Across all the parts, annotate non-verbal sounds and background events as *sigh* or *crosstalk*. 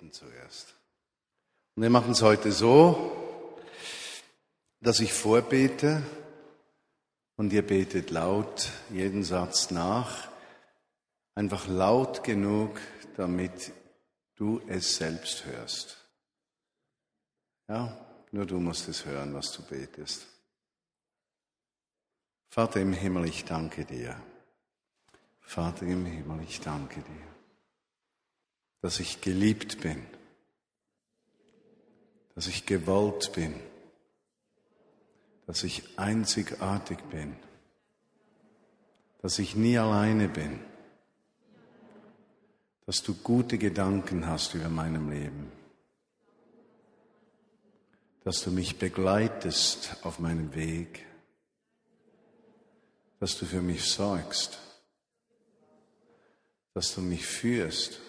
beten zuerst. Und wir machen es heute so, dass ich vorbete und ihr betet laut jeden Satz nach, einfach laut genug, damit du es selbst hörst. Ja, nur du musst es hören, was du betest. Vater im Himmel, ich danke dir. Vater im Himmel, ich danke dir, dass ich geliebt bin, dass ich gewollt bin, dass ich einzigartig bin, dass ich nie alleine bin, dass du gute Gedanken hast über meinem Leben, dass du mich begleitest auf meinem Weg dass du für mich sorgst, dass du mich führst,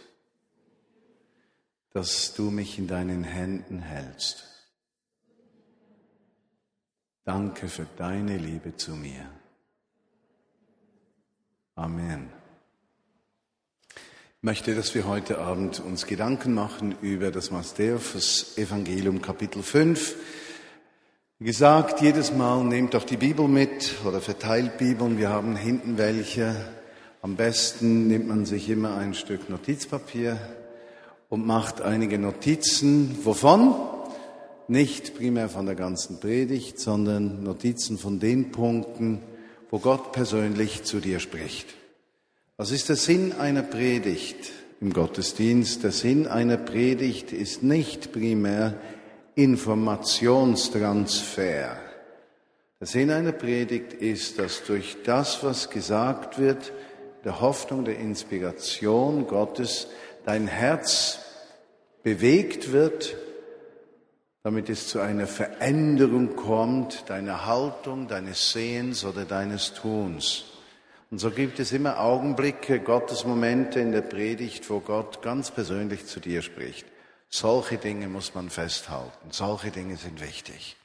dass du mich in deinen Händen hältst. Danke für deine Liebe zu mir. Amen. Ich möchte, dass wir heute Abend uns Gedanken machen über das Matthäus Evangelium Kapitel 5 wie gesagt, jedes Mal nehmt doch die Bibel mit oder verteilt Bibeln. Wir haben hinten welche. Am besten nimmt man sich immer ein Stück Notizpapier und macht einige Notizen. Wovon? Nicht primär von der ganzen Predigt, sondern Notizen von den Punkten, wo Gott persönlich zu dir spricht. Was ist der Sinn einer Predigt im Gottesdienst? Der Sinn einer Predigt ist nicht primär Informationstransfer. Der Sinn einer Predigt ist, dass durch das, was gesagt wird, der Hoffnung, der Inspiration Gottes, dein Herz bewegt wird, damit es zu einer Veränderung kommt, deiner Haltung, deines Sehens oder deines Tuns. Und so gibt es immer Augenblicke, Gottes Momente in der Predigt, wo Gott ganz persönlich zu dir spricht. Solche Dinge muss man festhalten. Solche Dinge sind wichtig.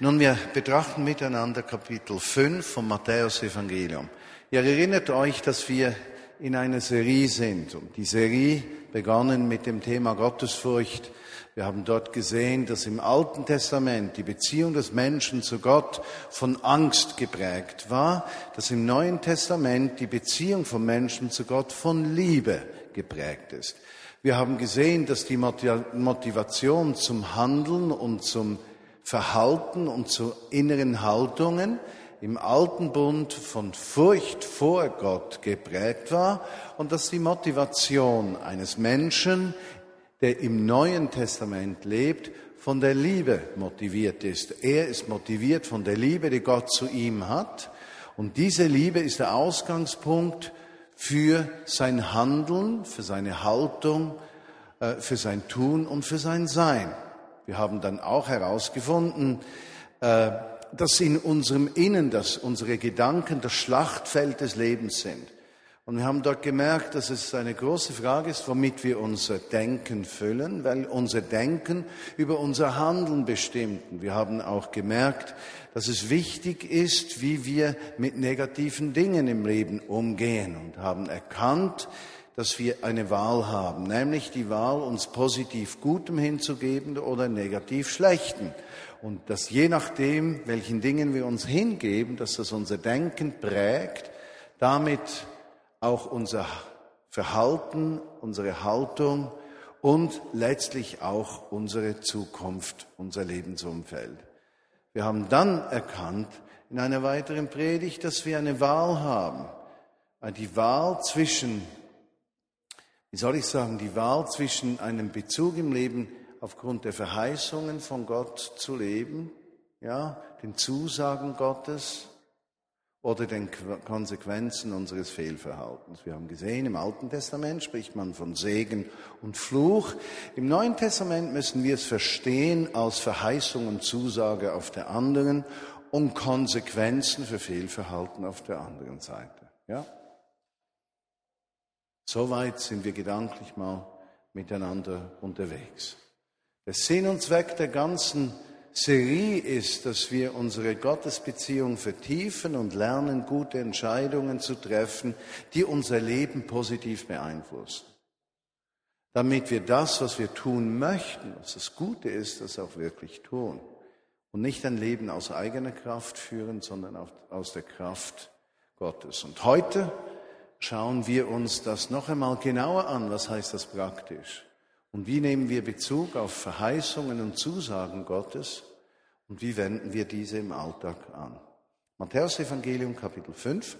Nun, wir betrachten miteinander Kapitel 5 vom Matthäus Evangelium. Ihr erinnert euch, dass wir in einer Serie sind. Und die Serie begonnen mit dem Thema Gottesfurcht. Wir haben dort gesehen, dass im Alten Testament die Beziehung des Menschen zu Gott von Angst geprägt war, dass im Neuen Testament die Beziehung vom Menschen zu Gott von Liebe geprägt ist. Wir haben gesehen, dass die Motivation zum Handeln und zum Verhalten und zu inneren Haltungen im alten Bund von Furcht vor Gott geprägt war und dass die Motivation eines Menschen, der im Neuen Testament lebt, von der Liebe motiviert ist. Er ist motiviert von der Liebe, die Gott zu ihm hat. Und diese Liebe ist der Ausgangspunkt für sein Handeln, für seine Haltung, äh, für sein Tun und für sein Sein. Wir haben dann auch herausgefunden, äh, dass in unserem Innen, dass unsere Gedanken das Schlachtfeld des Lebens sind. Und wir haben dort gemerkt, dass es eine große Frage ist, womit wir unser Denken füllen, weil unser Denken über unser Handeln bestimmt. Wir haben auch gemerkt, dass es wichtig ist, wie wir mit negativen Dingen im Leben umgehen und haben erkannt, dass wir eine Wahl haben, nämlich die Wahl, uns positiv Gutem hinzugeben oder negativ Schlechten. Und dass je nachdem, welchen Dingen wir uns hingeben, dass das unser Denken prägt, damit auch unser Verhalten, unsere Haltung und letztlich auch unsere Zukunft, unser Lebensumfeld. Wir haben dann erkannt in einer weiteren Predigt, dass wir eine Wahl haben. Die Wahl zwischen, wie soll ich sagen, die Wahl zwischen einem Bezug im Leben aufgrund der Verheißungen von Gott zu leben, ja, den Zusagen Gottes, oder den Konsequenzen unseres Fehlverhaltens. Wir haben gesehen, im Alten Testament spricht man von Segen und Fluch. Im Neuen Testament müssen wir es verstehen als Verheißung und Zusage auf der anderen und Konsequenzen für Fehlverhalten auf der anderen Seite. Ja? Soweit sind wir gedanklich mal miteinander unterwegs. Der Sinn und Zweck der ganzen Serie ist, dass wir unsere Gottesbeziehung vertiefen und lernen, gute Entscheidungen zu treffen, die unser Leben positiv beeinflussen. damit wir das, was wir tun möchten, was das Gute ist, das auch wirklich tun. Und nicht ein Leben aus eigener Kraft führen, sondern aus der Kraft Gottes. Und heute schauen wir uns das noch einmal genauer an. Was heißt das praktisch? Und wie nehmen wir Bezug auf Verheißungen und Zusagen Gottes? Und wie wenden wir diese im Alltag an? Matthäus Evangelium Kapitel 5.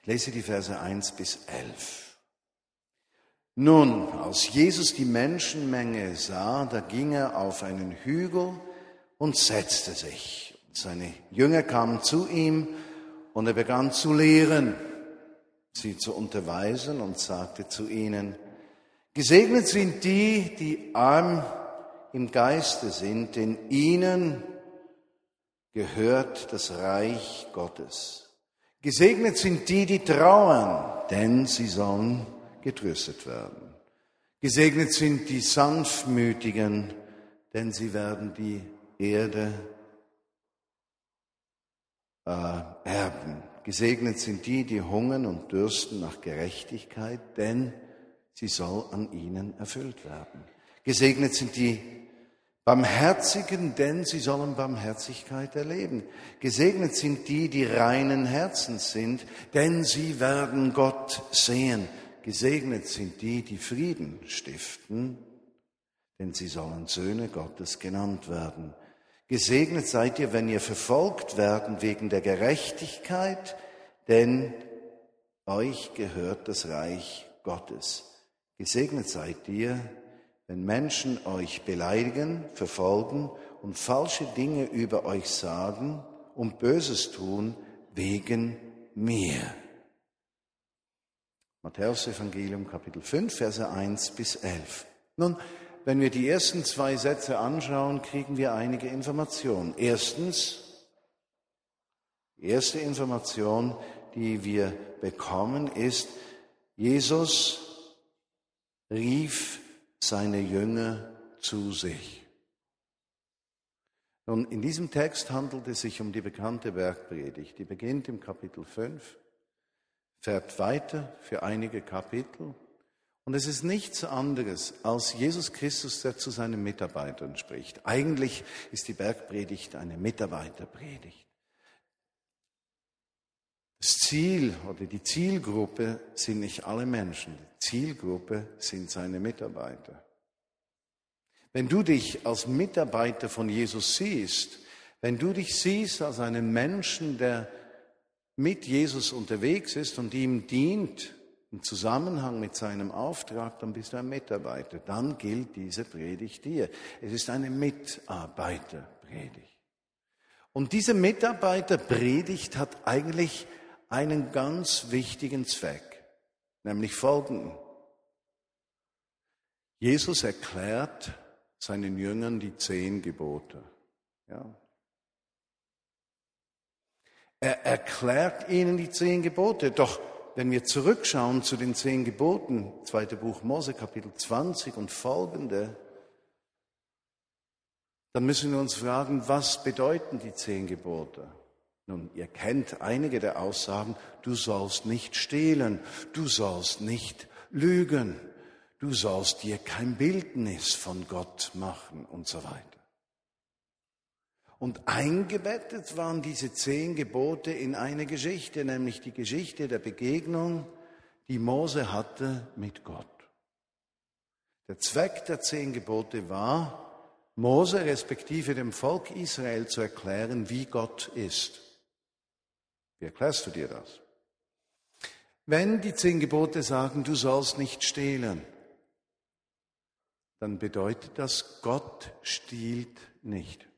Ich lese die Verse 1 bis 11. Nun, als Jesus die Menschenmenge sah, da ging er auf einen Hügel und setzte sich. Seine Jünger kamen zu ihm und er begann zu lehren, sie zu unterweisen und sagte zu ihnen, Gesegnet sind die, die arm im Geiste sind, denn ihnen gehört das Reich Gottes. Gesegnet sind die, die trauern, denn sie sollen getröstet werden. Gesegnet sind die Sanftmütigen, denn sie werden die Erde äh, erben. Gesegnet sind die, die hungern und dürsten nach Gerechtigkeit, denn sie soll an ihnen erfüllt werden. Gesegnet sind die Barmherzigen, denn sie sollen Barmherzigkeit erleben. Gesegnet sind die, die reinen Herzens sind, denn sie werden Gott sehen. Gesegnet sind die, die Frieden stiften, denn sie sollen Söhne Gottes genannt werden. Gesegnet seid ihr, wenn ihr verfolgt werden wegen der Gerechtigkeit, denn euch gehört das Reich Gottes. Gesegnet seid ihr, wenn Menschen euch beleidigen, verfolgen und falsche Dinge über euch sagen und Böses tun wegen mir. Matthäus Evangelium Kapitel 5, Verse 1 bis 11. Nun, wenn wir die ersten zwei Sätze anschauen, kriegen wir einige Informationen. Erstens, die erste Information, die wir bekommen, ist, Jesus rief seine Jünger zu sich. Nun, in diesem Text handelt es sich um die bekannte Bergpredigt. Die beginnt im Kapitel 5, fährt weiter für einige Kapitel. Und es ist nichts anderes als Jesus Christus, der zu seinen Mitarbeitern spricht. Eigentlich ist die Bergpredigt eine Mitarbeiterpredigt. Das Ziel oder die Zielgruppe sind nicht alle Menschen. Die Zielgruppe sind seine Mitarbeiter. Wenn du dich als Mitarbeiter von Jesus siehst, wenn du dich siehst als einen Menschen, der mit Jesus unterwegs ist und ihm dient, im Zusammenhang mit seinem Auftrag, dann bist du ein Mitarbeiter. Dann gilt diese Predigt dir. Es ist eine Mitarbeiterpredigt. Und diese Mitarbeiterpredigt hat eigentlich einen ganz wichtigen Zweck, nämlich folgenden. Jesus erklärt seinen Jüngern die zehn Gebote. Ja. Er erklärt ihnen die zehn Gebote. Doch wenn wir zurückschauen zu den zehn Geboten, zweite Buch Mose, Kapitel 20 und folgende, dann müssen wir uns fragen, was bedeuten die zehn Gebote? Nun, ihr kennt einige der Aussagen, du sollst nicht stehlen, du sollst nicht lügen, du sollst dir kein Bildnis von Gott machen und so weiter. Und eingebettet waren diese zehn Gebote in eine Geschichte, nämlich die Geschichte der Begegnung, die Mose hatte mit Gott. Der Zweck der zehn Gebote war, Mose respektive dem Volk Israel zu erklären, wie Gott ist. Wie erklärst du dir das? Wenn die zehn Gebote sagen, du sollst nicht stehlen, dann bedeutet das, Gott stiehlt nicht.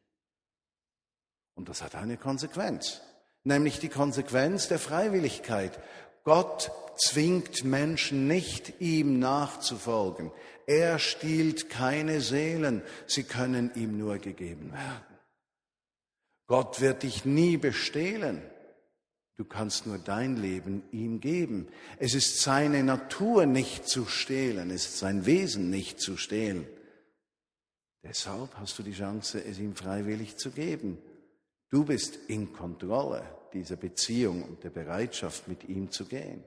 Und das hat eine Konsequenz, nämlich die Konsequenz der Freiwilligkeit. Gott zwingt Menschen nicht, ihm nachzufolgen. Er stiehlt keine Seelen, sie können ihm nur gegeben werden. Gott wird dich nie bestehlen. Du kannst nur dein Leben ihm geben. Es ist seine Natur nicht zu stehlen, es ist sein Wesen nicht zu stehlen. Deshalb hast du die Chance, es ihm freiwillig zu geben. Du bist in Kontrolle dieser Beziehung und der Bereitschaft, mit ihm zu gehen.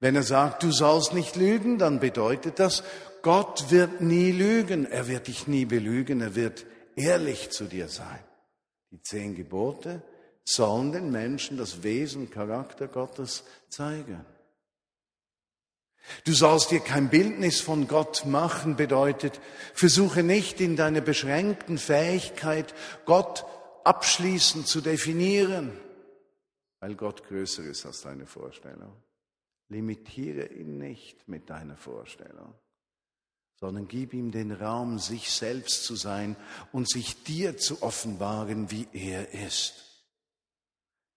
Wenn er sagt, du sollst nicht lügen, dann bedeutet das, Gott wird nie lügen, er wird dich nie belügen, er wird ehrlich zu dir sein. Die zehn Gebote sollen den Menschen das Wesen, Charakter Gottes zeigen. Du sollst dir kein Bildnis von Gott machen, bedeutet, versuche nicht in deiner beschränkten Fähigkeit, Gott abschließend zu definieren, weil Gott größer ist als deine Vorstellung. Limitiere ihn nicht mit deiner Vorstellung, sondern gib ihm den Raum, sich selbst zu sein und sich dir zu offenbaren, wie er ist.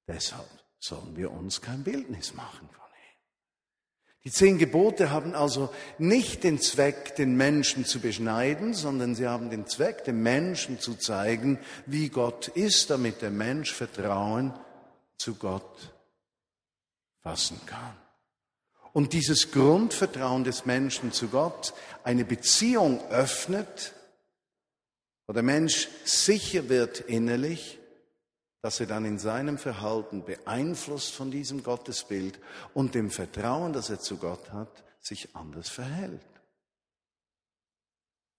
Deshalb sollen wir uns kein Bildnis machen von ihm. Die zehn Gebote haben also nicht den Zweck, den Menschen zu beschneiden, sondern sie haben den Zweck, dem Menschen zu zeigen, wie Gott ist, damit der Mensch Vertrauen zu Gott fassen kann. Und dieses Grundvertrauen des Menschen zu Gott eine Beziehung öffnet, wo der Mensch sicher wird innerlich, dass er dann in seinem Verhalten beeinflusst von diesem Gottesbild und dem Vertrauen, das er zu Gott hat, sich anders verhält.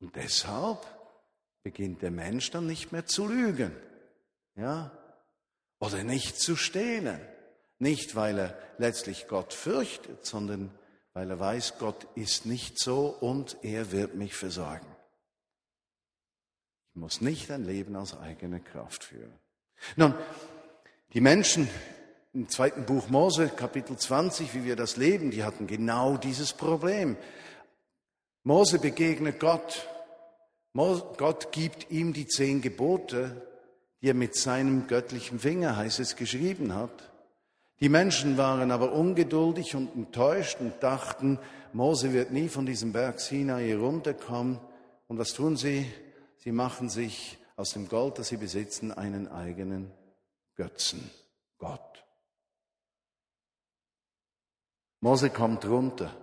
Und deshalb beginnt der Mensch dann nicht mehr zu lügen, ja, oder nicht zu stehlen nicht, weil er letztlich Gott fürchtet, sondern weil er weiß, Gott ist nicht so und er wird mich versorgen. Ich muss nicht ein Leben aus eigener Kraft führen. Nun, die Menschen im zweiten Buch Mose, Kapitel 20, wie wir das leben, die hatten genau dieses Problem. Mose begegnet Gott. Gott gibt ihm die zehn Gebote, die er mit seinem göttlichen Finger, heißt es, geschrieben hat. Die Menschen waren aber ungeduldig und enttäuscht und dachten, Mose wird nie von diesem Berg Sinai runterkommen. Und was tun sie? Sie machen sich aus dem Gold, das sie besitzen, einen eigenen Götzen, Gott. Mose kommt runter.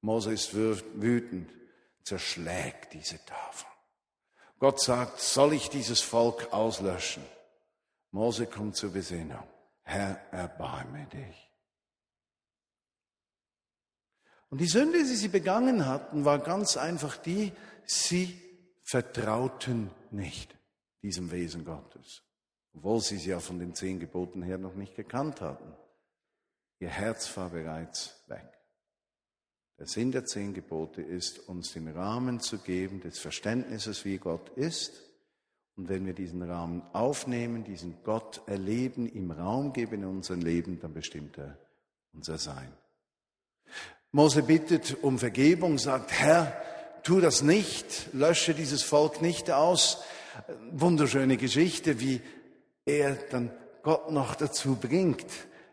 Mose ist wütend, zerschlägt diese Tafel. Gott sagt, soll ich dieses Volk auslöschen? Mose kommt zur Besinnung. Herr, erbarme dich. Und die Sünde, die sie begangen hatten, war ganz einfach die, sie vertrauten nicht diesem Wesen Gottes, obwohl sie sie ja von den zehn Geboten her noch nicht gekannt hatten. Ihr Herz war bereits weg. Der Sinn der zehn Gebote ist, uns den Rahmen zu geben des Verständnisses, wie Gott ist und wenn wir diesen Rahmen aufnehmen, diesen Gott erleben, ihm Raum geben in unserem Leben, dann bestimmt er unser Sein. Mose bittet um Vergebung, sagt, Herr, tu das nicht, lösche dieses Volk nicht aus. Wunderschöne Geschichte, wie er dann Gott noch dazu bringt.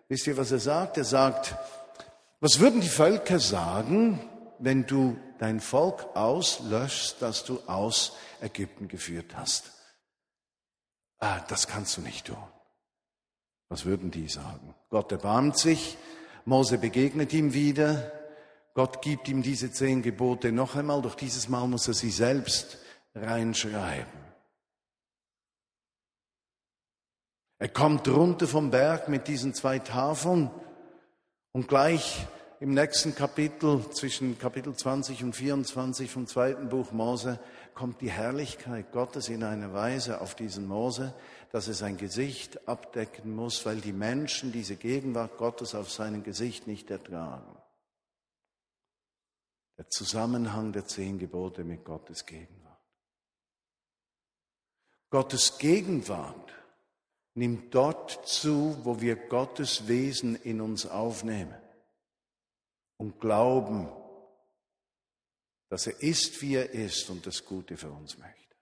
Wisst ihr, was er sagt? Er sagt, was würden die Völker sagen, wenn du dein Volk auslöschst, das du aus Ägypten geführt hast? ah, das kannst du nicht tun. Was würden die sagen? Gott erbarmt sich, Mose begegnet ihm wieder, Gott gibt ihm diese zehn Gebote noch einmal, doch dieses Mal muss er sie selbst reinschreiben. Er kommt runter vom Berg mit diesen zwei Tafeln und gleich im nächsten Kapitel, zwischen Kapitel 20 und 24 vom zweiten Buch Mose, kommt die Herrlichkeit Gottes in einer Weise auf diesen Mose, dass er sein Gesicht abdecken muss, weil die Menschen diese Gegenwart Gottes auf seinem Gesicht nicht ertragen. Der Zusammenhang der zehn Gebote mit Gottes Gegenwart. Gottes Gegenwart nimmt dort zu, wo wir Gottes Wesen in uns aufnehmen und glauben, dass er ist, wie er ist und das Gute für uns möchte.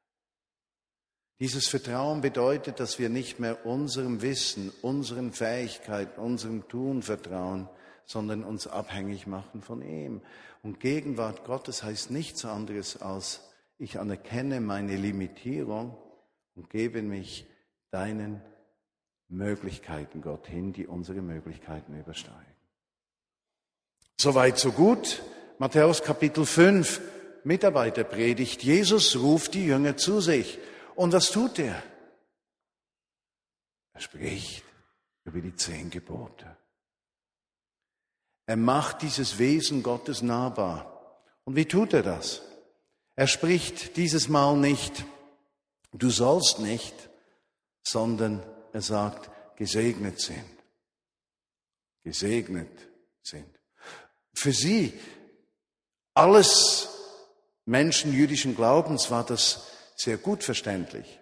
Dieses Vertrauen bedeutet, dass wir nicht mehr unserem Wissen, unseren Fähigkeiten, unserem Tun vertrauen, sondern uns abhängig machen von ihm. Und Gegenwart Gottes heißt nichts anderes als, ich anerkenne meine Limitierung und gebe mich deinen Möglichkeiten, Gott, hin, die unsere Möglichkeiten übersteigen. Soweit, so gut. Matthäus Kapitel 5, Mitarbeiterpredigt. Jesus ruft die Jünger zu sich. Und was tut er? Er spricht über die zehn Gebote. Er macht dieses Wesen Gottes nahbar. Und wie tut er das? Er spricht dieses Mal nicht, du sollst nicht, sondern er sagt, gesegnet sind. Gesegnet sind. Für sie, alles Menschen jüdischen Glaubens, war das sehr gut verständlich.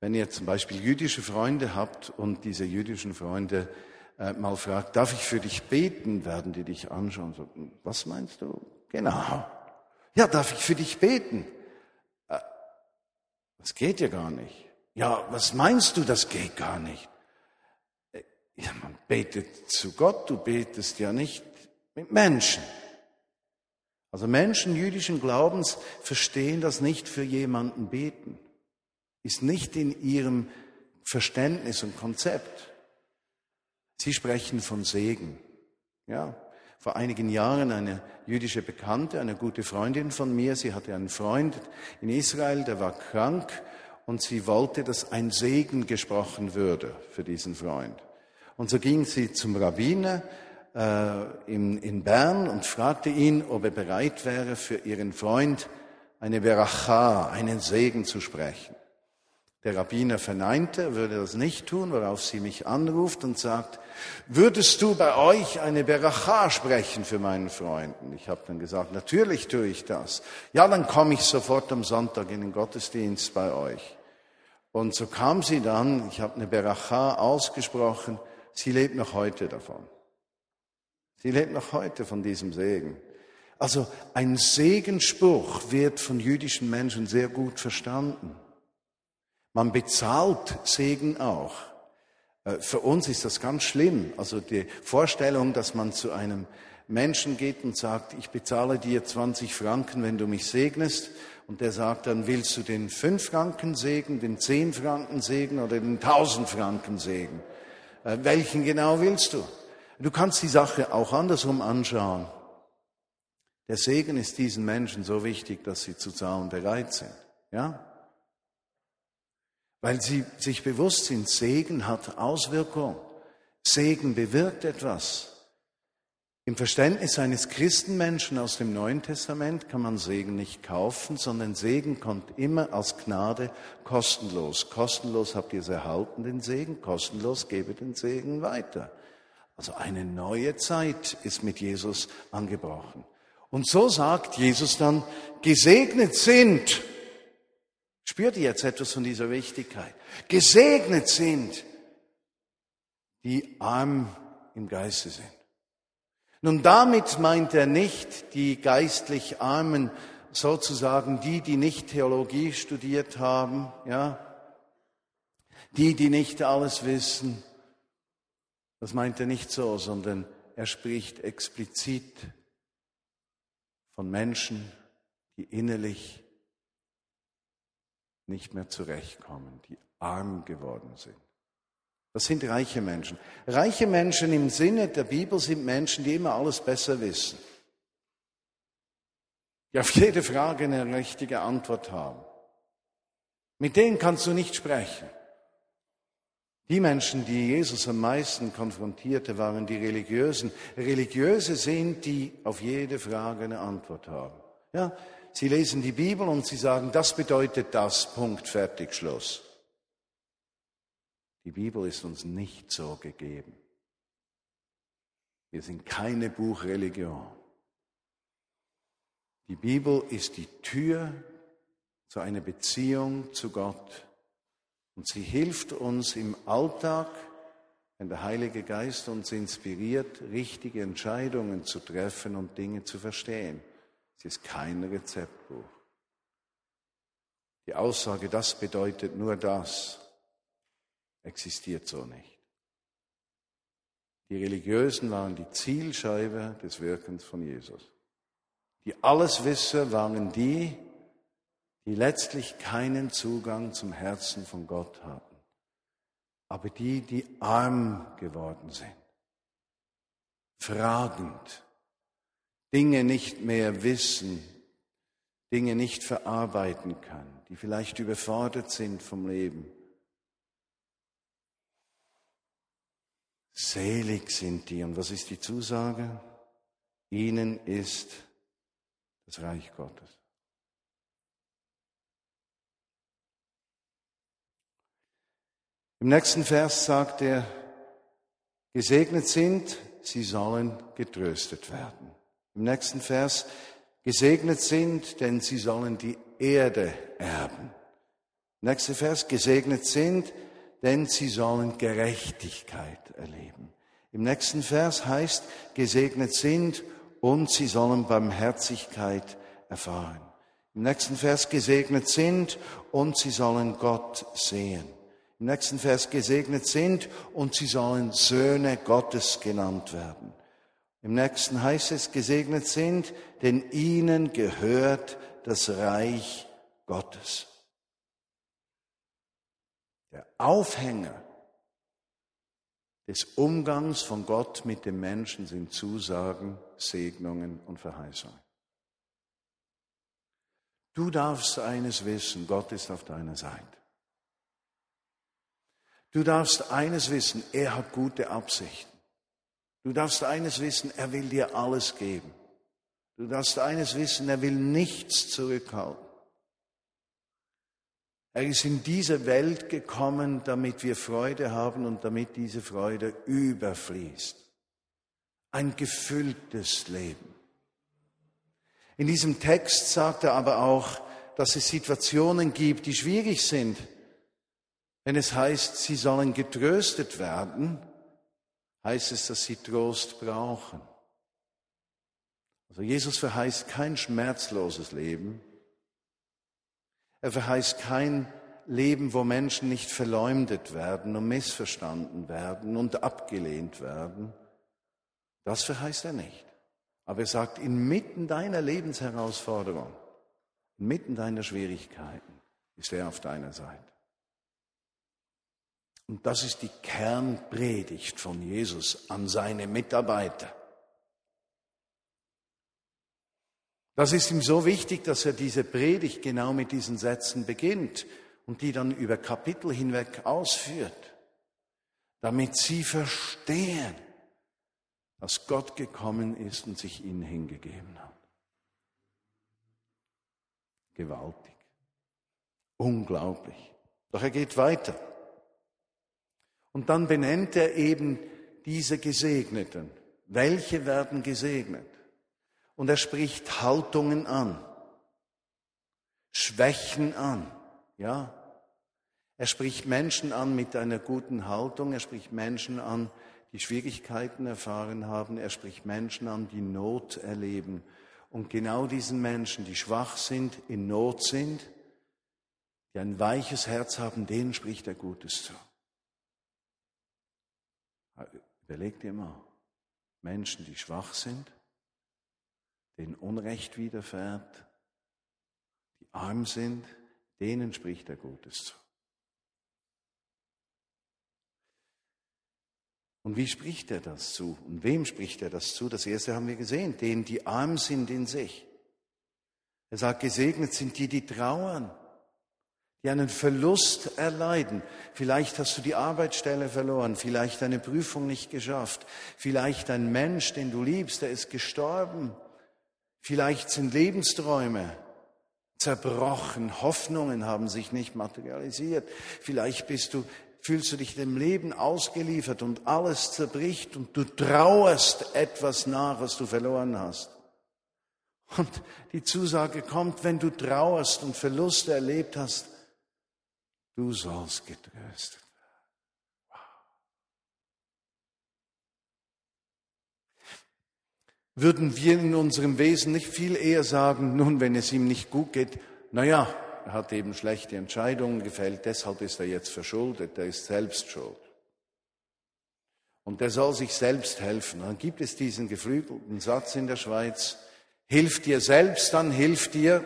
Wenn ihr zum Beispiel jüdische Freunde habt und diese jüdischen Freunde äh, mal fragt, darf ich für dich beten, werden die dich anschauen. So, was meinst du? Genau. Ja, darf ich für dich beten? Äh, das geht ja gar nicht. Ja, was meinst du, das geht gar nicht? Äh, ja, man betet zu Gott, du betest ja nicht mit Menschen. Also Menschen jüdischen Glaubens verstehen das nicht für jemanden beten. Ist nicht in ihrem Verständnis und Konzept. Sie sprechen von Segen. Ja, vor einigen Jahren eine jüdische Bekannte, eine gute Freundin von mir, sie hatte einen Freund in Israel, der war krank und sie wollte, dass ein Segen gesprochen würde für diesen Freund. Und so ging sie zum Rabbiner äh, in, in Bern und fragte ihn, ob er bereit wäre, für ihren Freund eine Beracha, einen Segen zu sprechen. Der Rabbiner verneinte, er würde das nicht tun, worauf sie mich anruft und sagt, würdest du bei euch eine Beracha sprechen für meinen Freund? Und ich habe dann gesagt, natürlich tue ich das. Ja, dann komme ich sofort am Sonntag in den Gottesdienst bei euch. Und so kam sie dann, ich habe eine Beracha ausgesprochen, sie lebt noch heute davon. Sie lebt noch heute von diesem Segen. Also ein Segenspruch wird von jüdischen Menschen sehr gut verstanden. Man bezahlt Segen auch. Äh, für uns ist das ganz schlimm. Also die Vorstellung, dass man zu einem Menschen geht und sagt, ich bezahle dir 20 Franken, wenn du mich segnest. Und der sagt dann, willst du den 5 Franken Segen, den 10 Franken Segen oder den 1000 Franken Segen? Äh, welchen genau willst du? Du kannst die Sache auch andersrum anschauen. Der Segen ist diesen Menschen so wichtig, dass sie zu zahlen bereit sind. Ja? Weil sie sich bewusst sind, Segen hat Auswirkung. Segen bewirkt etwas. Im Verständnis eines Christenmenschen aus dem Neuen Testament kann man Segen nicht kaufen, sondern Segen kommt immer als Gnade kostenlos. Kostenlos habt ihr es erhalten, den Segen, kostenlos gebe den Segen weiter. Also eine neue Zeit ist mit Jesus angebrochen. Und so sagt Jesus dann, gesegnet sind Spürt ihr jetzt etwas von dieser Wichtigkeit? Gesegnet sind, die arm im Geiste sind. Nun, damit meint er nicht die geistlich Armen, sozusagen die, die nicht Theologie studiert haben, ja, die, die nicht alles wissen. Das meint er nicht so, sondern er spricht explizit von Menschen, die innerlich nicht mehr zurechtkommen, die arm geworden sind. Das sind reiche Menschen. Reiche Menschen im Sinne der Bibel sind Menschen, die immer alles besser wissen. Die auf jede Frage eine richtige Antwort haben. Mit denen kannst du nicht sprechen. Die Menschen, die Jesus am meisten konfrontierte, waren die Religiösen. Religiöse sind, die auf jede Frage eine Antwort haben. Ja, Sie lesen die Bibel und Sie sagen, das bedeutet das, Punkt, fertig, Schluss. Die Bibel ist uns nicht so gegeben. Wir sind keine Buchreligion. Die Bibel ist die Tür zu einer Beziehung zu Gott. Und sie hilft uns im Alltag, wenn der Heilige Geist uns inspiriert, richtige Entscheidungen zu treffen und Dinge zu verstehen. Es ist kein Rezeptbuch. Die Aussage, das bedeutet nur das, existiert so nicht. Die Religiösen waren die Zielscheibe des Wirkens von Jesus. Die Alleswisser waren die, die letztlich keinen Zugang zum Herzen von Gott hatten, aber die, die arm geworden sind, fragend, Dinge nicht mehr wissen, Dinge nicht verarbeiten kann, die vielleicht überfordert sind vom Leben. Selig sind die. Und was ist die Zusage? ihnen ist das Reich Gottes. Im nächsten Vers sagt er, gesegnet sind, sie sollen getröstet werden. Im nächsten Vers, gesegnet sind, denn sie sollen die Erde erben. Nächster Vers, gesegnet sind, denn sie sollen Gerechtigkeit erleben. Im nächsten Vers heißt, gesegnet sind und sie sollen Barmherzigkeit erfahren. Im nächsten Vers, gesegnet sind und sie sollen Gott sehen. Im nächsten Vers, gesegnet sind und sie sollen Söhne Gottes genannt werden. Im nächsten heißt es, gesegnet sind, denn ihnen gehört das Reich Gottes. Der Aufhänger des Umgangs von Gott mit dem Menschen sind Zusagen, Segnungen und Verheißungen. Du darfst eines wissen, Gott ist auf deiner Seite. Du darfst eines wissen, er hat gute Absichten. Du darfst eines wissen, er will dir alles geben. Du darfst eines wissen, er will nichts zurückhalten. Er ist in diese Welt gekommen, damit wir Freude haben und damit diese Freude überfließt. Ein gefülltes Leben. In diesem Text sagt er aber auch, dass es Situationen gibt, die schwierig sind. Wenn es heißt, sie sollen getröstet werden, heißt es, dass sie Trost brauchen. Also Jesus verheißt kein schmerzloses Leben, er verheißt kein Leben, wo Menschen nicht verleumdet werden und missverstanden werden und abgelehnt werden. Das verheißt er nicht. Aber er sagt, inmitten deiner Lebensherausforderung, inmitten deiner Schwierigkeiten ist er auf deiner Seite. Und das ist die Kernpredigt von Jesus an seine Mitarbeiter. Das ist ihm so wichtig, dass er diese Predigt genau mit diesen Sätzen beginnt und die dann über Kapitel hinweg ausführt, damit sie verstehen, dass Gott gekommen ist und sich ihnen hingegeben hat. Gewaltig, unglaublich. Doch er geht weiter. Und dann benennt er eben diese Gesegneten. Welche werden gesegnet? Und er spricht Haltungen an, Schwächen an, ja. Er spricht Menschen an mit einer guten Haltung, er spricht Menschen an, die Schwierigkeiten erfahren haben, er spricht Menschen an, die Not erleben. Und genau diesen Menschen, die schwach sind, in Not sind, die ein weiches Herz haben, denen spricht er Gutes zu. Überleg dir mal, Menschen, die schwach sind, denen Unrecht widerfährt, die arm sind, denen spricht er Gutes zu. Und wie spricht er das zu? Und wem spricht er das zu? Das erste haben wir gesehen, denen, die arm sind in sich. Er sagt, gesegnet sind die, die trauern, die einen Verlust erleiden. Vielleicht hast du die Arbeitsstelle verloren, vielleicht eine Prüfung nicht geschafft, vielleicht ein Mensch, den du liebst, der ist gestorben. Vielleicht sind Lebensträume zerbrochen, Hoffnungen haben sich nicht materialisiert. Vielleicht bist du, fühlst du dich dem Leben ausgeliefert und alles zerbricht und du trauerst etwas nach, was du verloren hast. Und die Zusage kommt, wenn du trauerst und Verluste erlebt hast, du sollst getröstet würden wir in unserem Wesen nicht viel eher sagen, nun, wenn es ihm nicht gut geht, na ja, er hat eben schlechte Entscheidungen gefällt, deshalb ist er jetzt verschuldet, er ist selbst schuld. Und er soll sich selbst helfen. Dann gibt es diesen geflügelten Satz in der Schweiz, hilf dir selbst, dann hilf dir.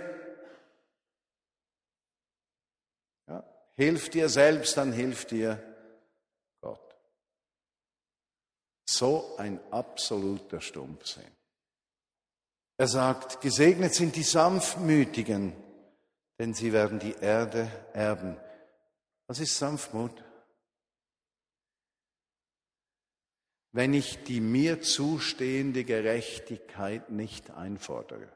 Ja, hilf dir selbst, dann hilf dir Gott. So ein absoluter Stumpfsinn. Er sagt, gesegnet sind die Sanftmütigen, denn sie werden die Erde erben. Was ist Sanftmut? wenn ich die mir zustehende Gerechtigkeit nicht einfordere.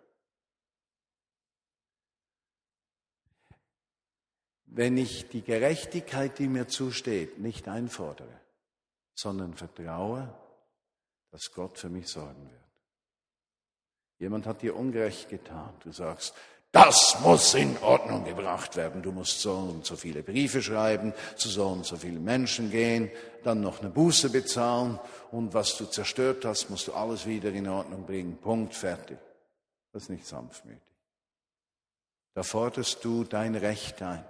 Wenn ich die Gerechtigkeit, die mir zusteht, nicht einfordere, sondern vertraue, dass Gott für mich sorgen wird. Jemand hat dir Ungerecht getan. Du sagst, das muss in Ordnung gebracht werden. Du musst so und so viele Briefe schreiben, zu so und so vielen Menschen gehen, dann noch eine Buße bezahlen und was du zerstört hast, musst du alles wieder in Ordnung bringen. Punkt, fertig. Das ist nicht sanftmütig. Da forderst du dein Recht ein.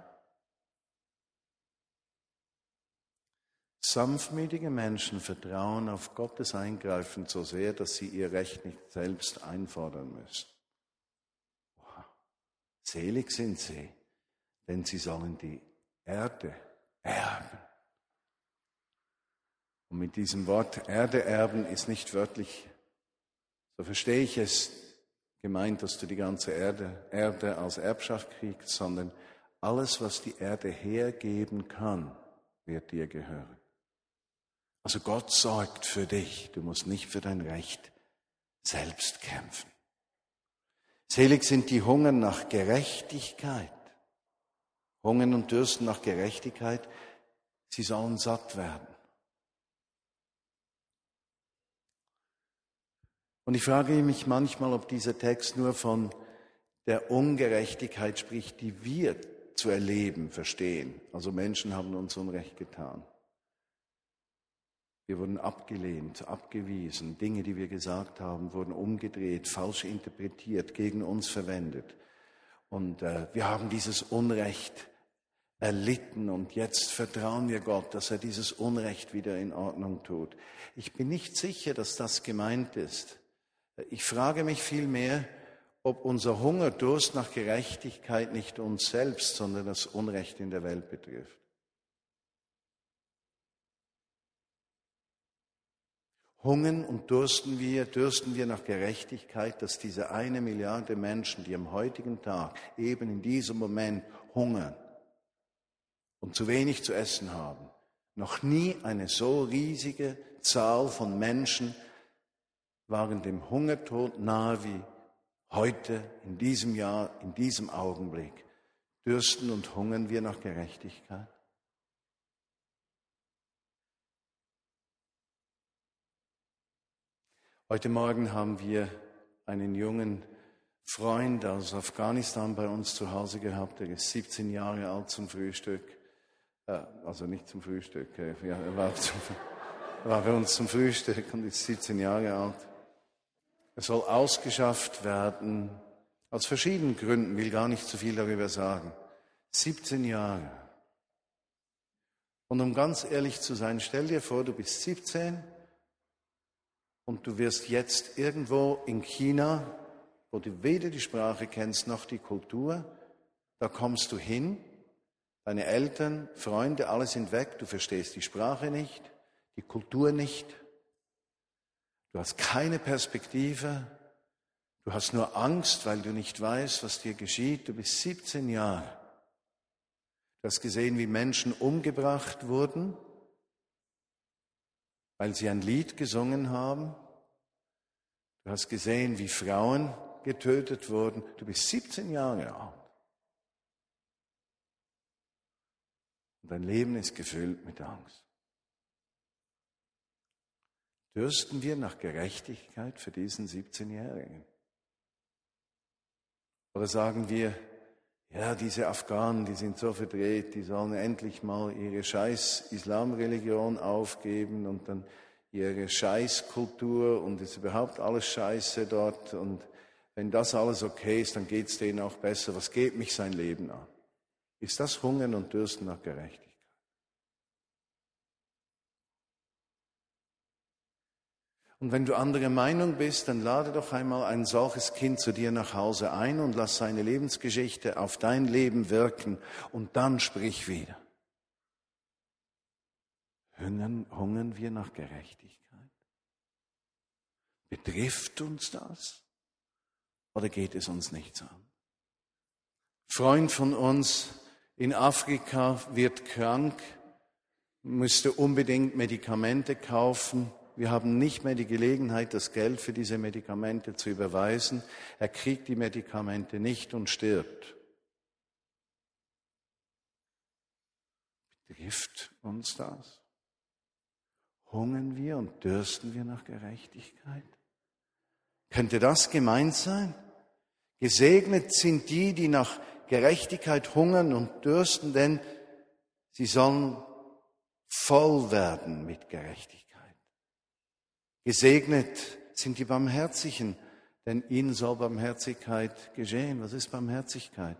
Sanftmütige Menschen vertrauen auf Gottes Eingreifen so sehr, dass sie ihr Recht nicht selbst einfordern müssen. Selig sind sie, denn sie sollen die Erde erben. Und mit diesem Wort Erde erben ist nicht wörtlich, so verstehe ich es, gemeint, dass du die ganze Erde, Erde als Erbschaft kriegst, sondern alles, was die Erde hergeben kann, wird dir gehören. Also Gott sorgt für dich. Du musst nicht für dein Recht selbst kämpfen. Selig sind die Hungern nach Gerechtigkeit. Hungern und Dürsten nach Gerechtigkeit, sie sollen satt werden. Und ich frage mich manchmal, ob dieser Text nur von der Ungerechtigkeit spricht, die wir zu erleben verstehen. Also Menschen haben uns Unrecht getan. Wir wurden abgelehnt, abgewiesen. Dinge, die wir gesagt haben, wurden umgedreht, falsch interpretiert, gegen uns verwendet. Und äh, wir haben dieses Unrecht erlitten und jetzt vertrauen wir Gott, dass er dieses Unrecht wieder in Ordnung tut. Ich bin nicht sicher, dass das gemeint ist. Ich frage mich vielmehr, ob unser Hunger, Durst nach Gerechtigkeit nicht uns selbst, sondern das Unrecht in der Welt betrifft. Hungern und dursten wir, dürsten wir nach Gerechtigkeit, dass diese eine Milliarde Menschen, die am heutigen Tag eben in diesem Moment hungern und zu wenig zu essen haben, noch nie eine so riesige Zahl von Menschen waren dem Hungertod nahe wie heute, in diesem Jahr, in diesem Augenblick. Dürsten und hungern wir nach Gerechtigkeit? Heute Morgen haben wir einen jungen Freund aus Afghanistan bei uns zu Hause gehabt. Er ist 17 Jahre alt zum Frühstück. Äh, also nicht zum Frühstück. Äh, er, war *laughs* zum, war bei uns zum Frühstück und ist 17 Jahre alt. Er soll ausgeschafft werden. Aus verschiedenen Gründen, will gar nicht zu viel darüber sagen. 17 Jahre. Und um ganz ehrlich zu sein, stell dir vor, du bist 17 und du wirst jetzt irgendwo in China, wo du weder die Sprache kennst noch die Kultur, da kommst du hin, deine Eltern, Freunde, alle sind weg, du verstehst die Sprache nicht, die Kultur nicht, du hast keine Perspektive, du hast nur Angst, weil du nicht weißt, was dir geschieht, du bist 17 Jahre. Du hast gesehen, wie Menschen umgebracht wurden, weil sie ein Lied gesungen haben. Du hast gesehen, wie Frauen getötet wurden. Du bist 17 Jahre alt. Und dein Leben ist gefüllt mit Angst. Dürsten wir nach Gerechtigkeit für diesen 17-Jährigen? Oder sagen wir, ja, diese Afghanen, die sind so verdreht, die sollen endlich mal ihre scheiß Islamreligion aufgeben und dann ihre Scheißkultur und ist überhaupt alles Scheiße dort und wenn das alles okay ist, dann geht es denen auch besser. Was geht mich sein Leben an? Ist das Hungern und Dürsten nach Gerechtigkeit? Und wenn du andere Meinung bist, dann lade doch einmal ein solches Kind zu dir nach Hause ein und lass seine Lebensgeschichte auf dein Leben wirken und dann sprich wieder. Hungern, hungern wir nach Gerechtigkeit? Betrifft uns das? Oder geht es uns nichts an? Freund von uns in Afrika wird krank, müsste unbedingt Medikamente kaufen Wir haben nicht mehr die Gelegenheit, das Geld für diese Medikamente zu überweisen. Er kriegt die Medikamente nicht und stirbt. Betrifft uns das? Hungern wir und dürsten wir nach Gerechtigkeit? Könnte das gemeint sein? Gesegnet sind die, die nach Gerechtigkeit hungern und dürsten, denn sie sollen voll werden mit Gerechtigkeit. Gesegnet sind die Barmherzigen, denn ihnen soll Barmherzigkeit geschehen. Was ist Barmherzigkeit?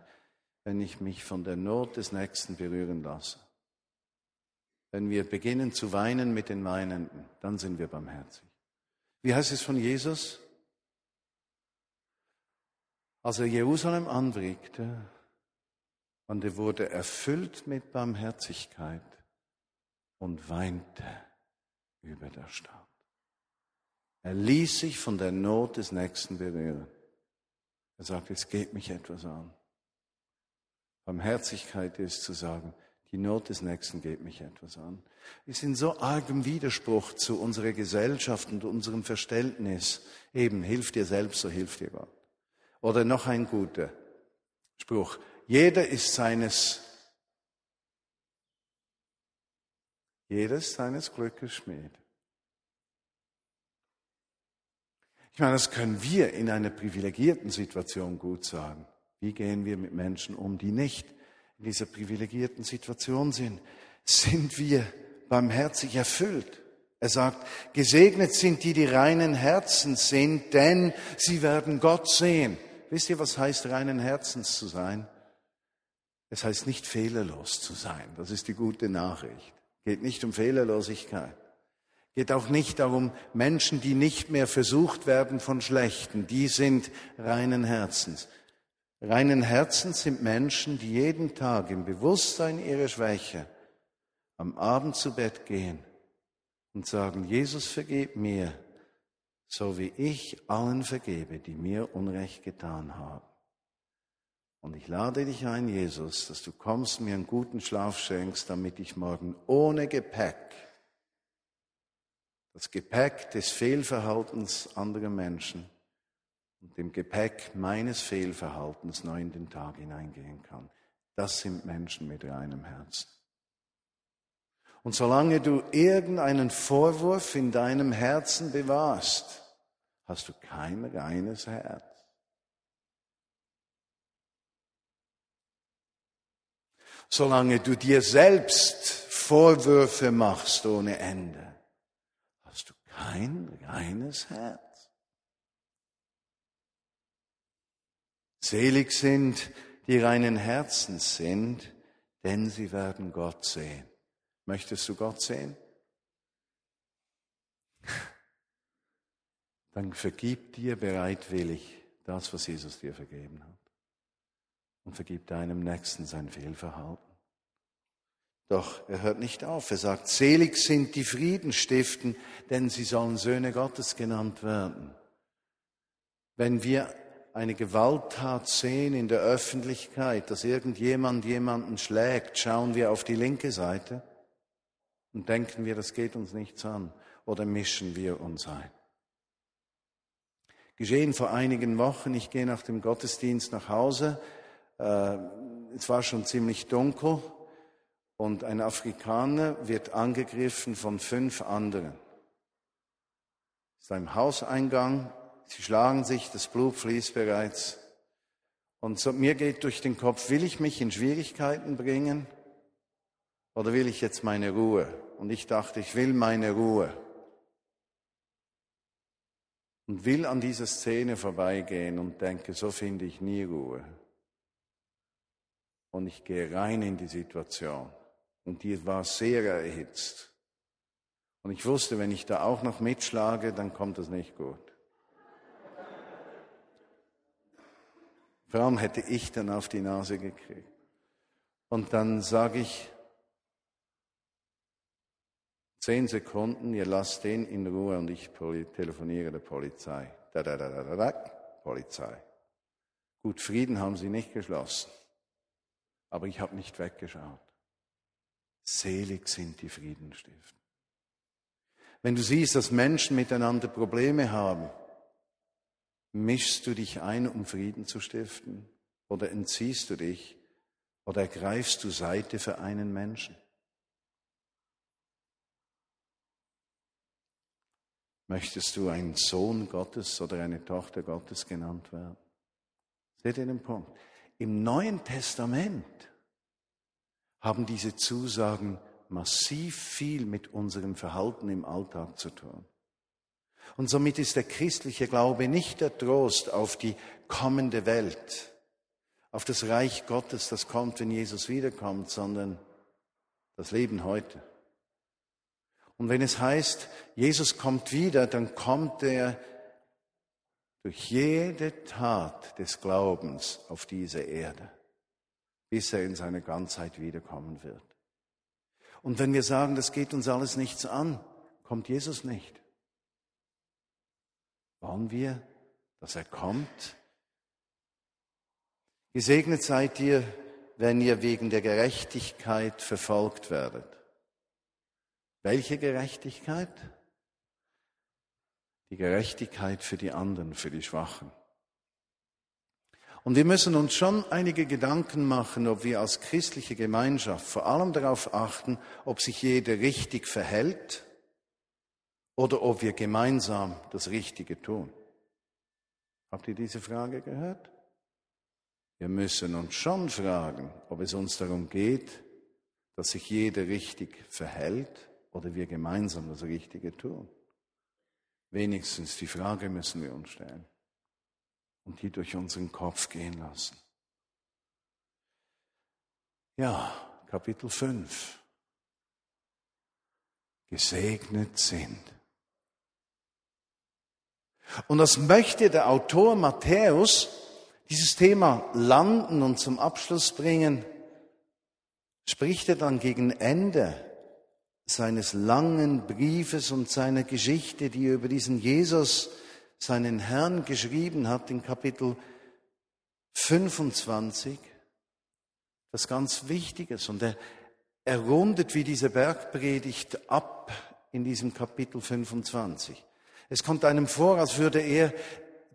Wenn ich mich von der Not des Nächsten berühren lasse. Wenn wir beginnen zu weinen mit den Weinenden, dann sind wir barmherzig. Wie heißt es von Jesus? Als er Jerusalem anblickte, und er wurde erfüllt mit Barmherzigkeit und weinte über der Stadt. Er ließ sich von der Not des Nächsten berühren. Er sagt, es geht mich etwas an. Barmherzigkeit ist zu sagen, die Not des Nächsten geht mich etwas an. Wir sind so argem Widerspruch zu unserer Gesellschaft und unserem Verständnis. Eben, hilf dir selbst, so hilft dir Gott. Oder noch ein guter Spruch. Jeder ist seines, jeder ist seines Glückes Schmied. Ich meine, das können wir in einer privilegierten Situation gut sagen. Wie gehen wir mit Menschen um, die nicht in dieser privilegierten Situation sind? Sind wir barmherzig erfüllt? Er sagt, gesegnet sind die, die reinen Herzens sind, denn sie werden Gott sehen. Wisst ihr, was heißt reinen Herzens zu sein? Es heißt nicht fehlerlos zu sein. Das ist die gute Nachricht. Geht nicht um Fehlerlosigkeit geht auch nicht darum, Menschen, die nicht mehr versucht werden von Schlechten, die sind reinen Herzens. Reinen Herzens sind Menschen, die jeden Tag im Bewusstsein ihrer Schwäche am Abend zu Bett gehen und sagen, Jesus vergib mir, so wie ich allen vergebe, die mir Unrecht getan haben. Und ich lade dich ein, Jesus, dass du kommst, mir einen guten Schlaf schenkst, damit ich morgen ohne Gepäck das Gepäck des Fehlverhaltens anderer Menschen und dem Gepäck meines Fehlverhaltens neu in den Tag hineingehen kann. Das sind Menschen mit reinem Herzen. Und solange du irgendeinen Vorwurf in deinem Herzen bewahrst, hast du kein reines Herz. Solange du dir selbst Vorwürfe machst ohne Ende, kein reines Herz. Selig sind, die reinen Herzens sind, denn sie werden Gott sehen. Möchtest du Gott sehen? Dann vergib dir bereitwillig das, was Jesus dir vergeben hat. Und vergib deinem Nächsten sein Fehlverhalten. Doch er hört nicht auf. Er sagt, selig sind die Frieden stiften, denn sie sollen Söhne Gottes genannt werden. Wenn wir eine Gewalttat sehen in der Öffentlichkeit, dass irgendjemand jemanden schlägt, schauen wir auf die linke Seite und denken wir, das geht uns nichts an oder mischen wir uns ein. Geschehen vor einigen Wochen, ich gehe nach dem Gottesdienst nach Hause, äh, es war schon ziemlich dunkel, und ein Afrikaner wird angegriffen von fünf anderen. Ist einem Hauseingang, sie schlagen sich, das Blut fließt bereits. Und so, mir geht durch den Kopf, will ich mich in Schwierigkeiten bringen oder will ich jetzt meine Ruhe? Und ich dachte, ich will meine Ruhe. Und will an dieser Szene vorbeigehen und denke, so finde ich nie Ruhe. Und ich gehe rein in die Situation. Und die war sehr erhitzt. Und ich wusste, wenn ich da auch noch mitschlage, dann kommt das nicht gut. Vor allem hätte ich dann auf die Nase gekriegt. Und dann sage ich, zehn Sekunden, ihr lasst den in Ruhe und ich telefoniere der Polizei. Da, da, da, da, da, da, Polizei. Gut, Frieden haben sie nicht geschlossen. Aber ich habe nicht weggeschaut. Selig sind die Friedenstiften. Wenn du siehst, dass Menschen miteinander Probleme haben, mischst du dich ein, um Frieden zu stiften? Oder entziehst du dich? Oder ergreifst du Seite für einen Menschen? Möchtest du ein Sohn Gottes oder eine Tochter Gottes genannt werden? Seht ihr den Punkt? Im Neuen Testament haben diese Zusagen massiv viel mit unserem Verhalten im Alltag zu tun. Und somit ist der christliche Glaube nicht der Trost auf die kommende Welt, auf das Reich Gottes, das kommt, wenn Jesus wiederkommt, sondern das Leben heute. Und wenn es heißt, Jesus kommt wieder, dann kommt er durch jede Tat des Glaubens auf diese Erde, bis er in seine Ganzheit wiederkommen wird. Und wenn wir sagen, das geht uns alles nichts an, kommt Jesus nicht. Wollen wir, dass er kommt? Gesegnet seid ihr, wenn ihr wegen der Gerechtigkeit verfolgt werdet. Welche Gerechtigkeit? Die Gerechtigkeit für die anderen, für die Schwachen. Und wir müssen uns schon einige Gedanken machen, ob wir als christliche Gemeinschaft vor allem darauf achten, ob sich jeder richtig verhält oder ob wir gemeinsam das Richtige tun. Habt ihr diese Frage gehört? Wir müssen uns schon fragen, ob es uns darum geht, dass sich jeder richtig verhält oder wir gemeinsam das Richtige tun? Wenigstens die Frage müssen wir uns stellen und die durch unseren Kopf gehen lassen. Ja, Kapitel 5. Gesegnet sind. Und das möchte der Autor Matthäus dieses Thema landen und zum Abschluss bringen, spricht er dann gegen Ende seines langen Briefes und seiner Geschichte, die er über diesen Jesus, seinen Herrn, geschrieben hat, in Kapitel 25, was ganz Wichtiges. Und er, er rundet wie diese Bergpredigt ab in diesem Kapitel 25. Es kommt einem vor, als würde er,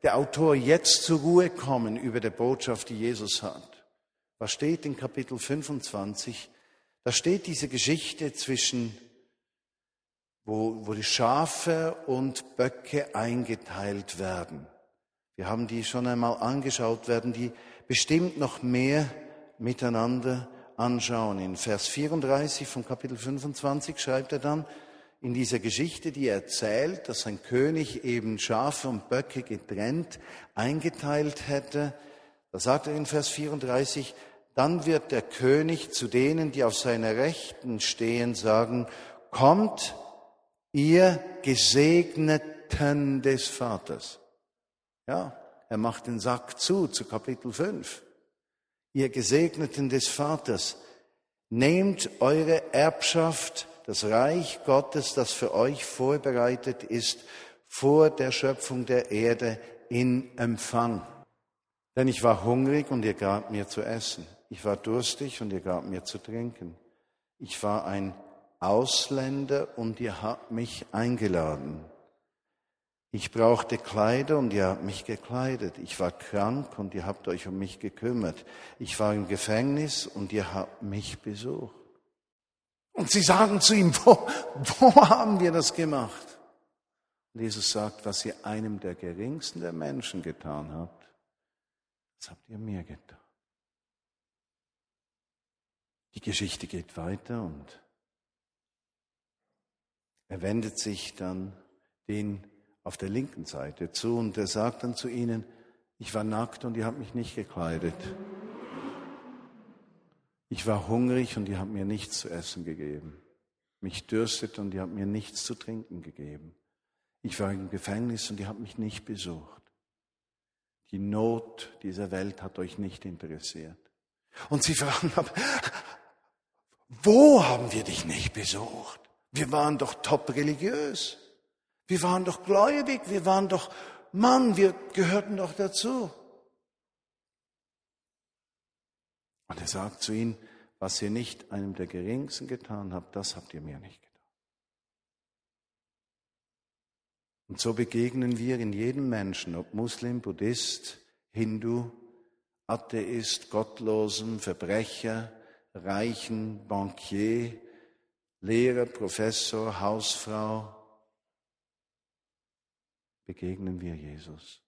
der Autor, jetzt zur Ruhe kommen über der Botschaft, die Jesus hat. Was steht in Kapitel 25? Da steht diese Geschichte zwischen, wo, wo die Schafe und Böcke eingeteilt werden. Wir haben die schon einmal angeschaut, werden die bestimmt noch mehr miteinander anschauen. In Vers 34 von Kapitel 25 schreibt er dann, in dieser Geschichte, die er erzählt, dass ein König eben Schafe und Böcke getrennt eingeteilt hätte, da sagt er in Vers 34, dann wird der König zu denen, die auf seiner Rechten stehen, sagen, kommt, ihr Gesegneten des Vaters. Ja, er macht den Sack zu, zu Kapitel 5. Ihr Gesegneten des Vaters, nehmt eure Erbschaft, das Reich Gottes, das für euch vorbereitet ist, vor der Schöpfung der Erde in Empfang. Denn ich war hungrig und ihr gab mir zu essen. Ich war durstig und ihr gab mir zu trinken. Ich war ein Ausländer und ihr habt mich eingeladen. Ich brauchte Kleider und ihr habt mich gekleidet. Ich war krank und ihr habt euch um mich gekümmert. Ich war im Gefängnis und ihr habt mich besucht. Und sie sagen zu ihm, wo, wo haben wir das gemacht? Und Jesus sagt, was ihr einem der geringsten der Menschen getan habt, das habt ihr mir getan. Die Geschichte geht weiter und er wendet sich dann den auf der linken Seite zu und er sagt dann zu ihnen, ich war nackt und ihr habt mich nicht gekleidet. Ich war hungrig und ihr habt mir nichts zu essen gegeben. Mich dürstet und ihr habt mir nichts zu trinken gegeben. Ich war im Gefängnis und ihr habt mich nicht besucht. Die Not dieser Welt hat euch nicht interessiert. Und sie fragen, *laughs* wo haben wir dich nicht besucht? Wir waren doch top religiös. Wir waren doch gläubig. Wir waren doch Mann. Wir gehörten doch dazu. Und er sagt zu ihnen, was ihr nicht einem der Geringsten getan habt, das habt ihr mir nicht getan. Und so begegnen wir in jedem Menschen, ob Muslim, Buddhist, Hindu, Atheist, Gottlosen, Verbrecher, Reichen, Bankier, Lehrer, Professor, Hausfrau, begegnen wir Jesus?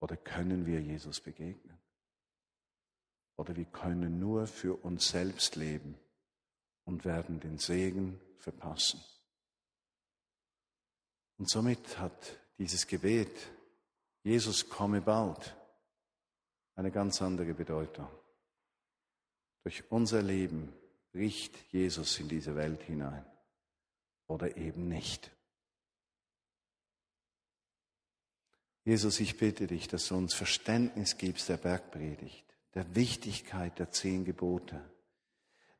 Oder können wir Jesus begegnen? Oder wir können nur für uns selbst leben und werden den Segen verpassen. Und somit hat dieses Gebet, Jesus komme bald, eine ganz andere Bedeutung. Durch unser Leben bricht Jesus in diese Welt hinein oder eben nicht. Jesus, ich bitte dich, dass du uns Verständnis gibst der Bergpredigt, der Wichtigkeit der zehn Gebote,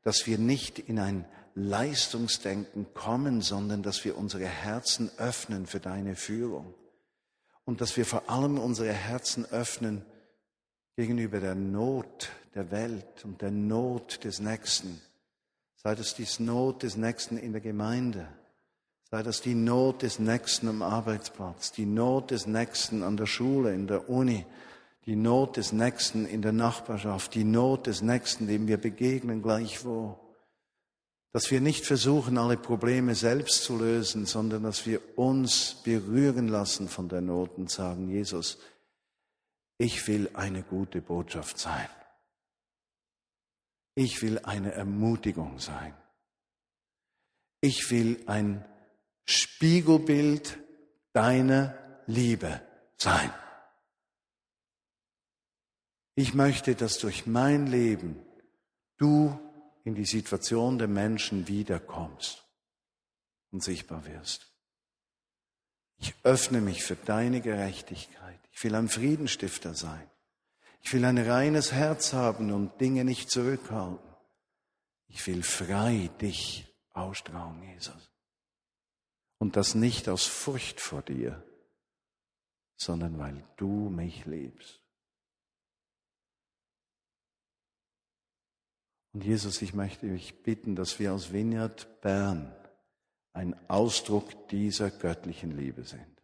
dass wir nicht in ein Leistungsdenken kommen, sondern dass wir unsere Herzen öffnen für deine Führung und dass wir vor allem unsere Herzen öffnen gegenüber der Not der Welt und der Not des Nächsten. Sei das die Not des Nächsten in der Gemeinde, sei das die Not des Nächsten am Arbeitsplatz, die Not des Nächsten an der Schule, in der Uni, die Not des Nächsten in der Nachbarschaft, die Not des Nächsten, dem wir begegnen gleichwo dass wir nicht versuchen, alle Probleme selbst zu lösen, sondern dass wir uns berühren lassen von der Not und sagen, Jesus, ich will eine gute Botschaft sein. Ich will eine Ermutigung sein. Ich will ein Spiegelbild deiner Liebe sein. Ich möchte, dass durch mein Leben du in die Situation der Menschen wiederkommst und sichtbar wirst. Ich öffne mich für deine Gerechtigkeit. Ich will ein Friedenstifter sein. Ich will ein reines Herz haben und Dinge nicht zurückhalten. Ich will frei dich ausstrahlen, Jesus. Und das nicht aus Furcht vor dir, sondern weil du mich liebst. Und Jesus, ich möchte dich bitten, dass wir als Vineyard Bern ein Ausdruck dieser göttlichen Liebe sind.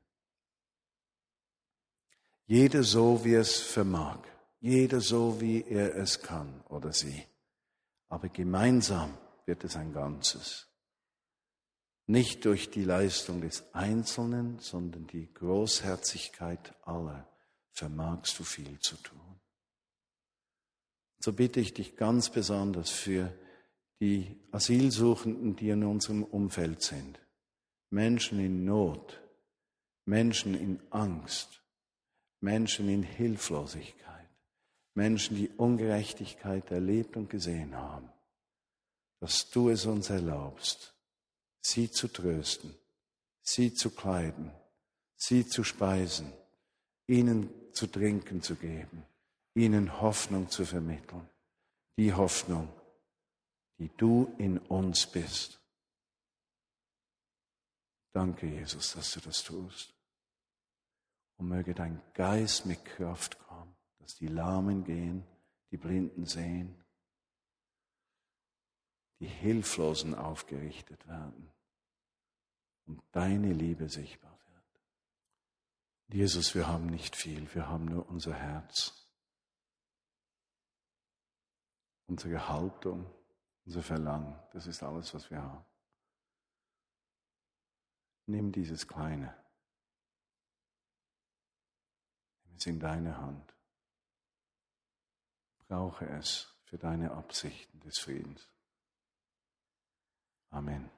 Jeder so, wie es vermag, jeder so, wie er es kann oder sie. Aber gemeinsam wird es ein Ganzes. Nicht durch die Leistung des Einzelnen, sondern die Großherzigkeit aller vermagst du viel zu tun. So bitte ich dich ganz besonders für die Asylsuchenden, die in unserem Umfeld sind. Menschen in Not, Menschen in Angst, Menschen in Hilflosigkeit, Menschen, die Ungerechtigkeit erlebt und gesehen haben, dass du es uns erlaubst, sie zu trösten, sie zu kleiden, sie zu speisen, ihnen zu trinken zu geben ihnen Hoffnung zu vermitteln. Die Hoffnung, die du in uns bist. Danke, Jesus, dass du das tust. Und möge dein Geist mit Kraft dass die Lahmen gehen, die Blinden sehen, die Hilflosen aufgerichtet werden und deine Liebe sichtbar wird. Jesus, wir haben nicht viel, wir haben nur unser Herz. unsere Haltung, unser Verlangen. Das ist alles, was wir haben. Nimm dieses Kleine. Nimm es in deine Hand. Brauche es für deine Absichten des Friedens. Amen.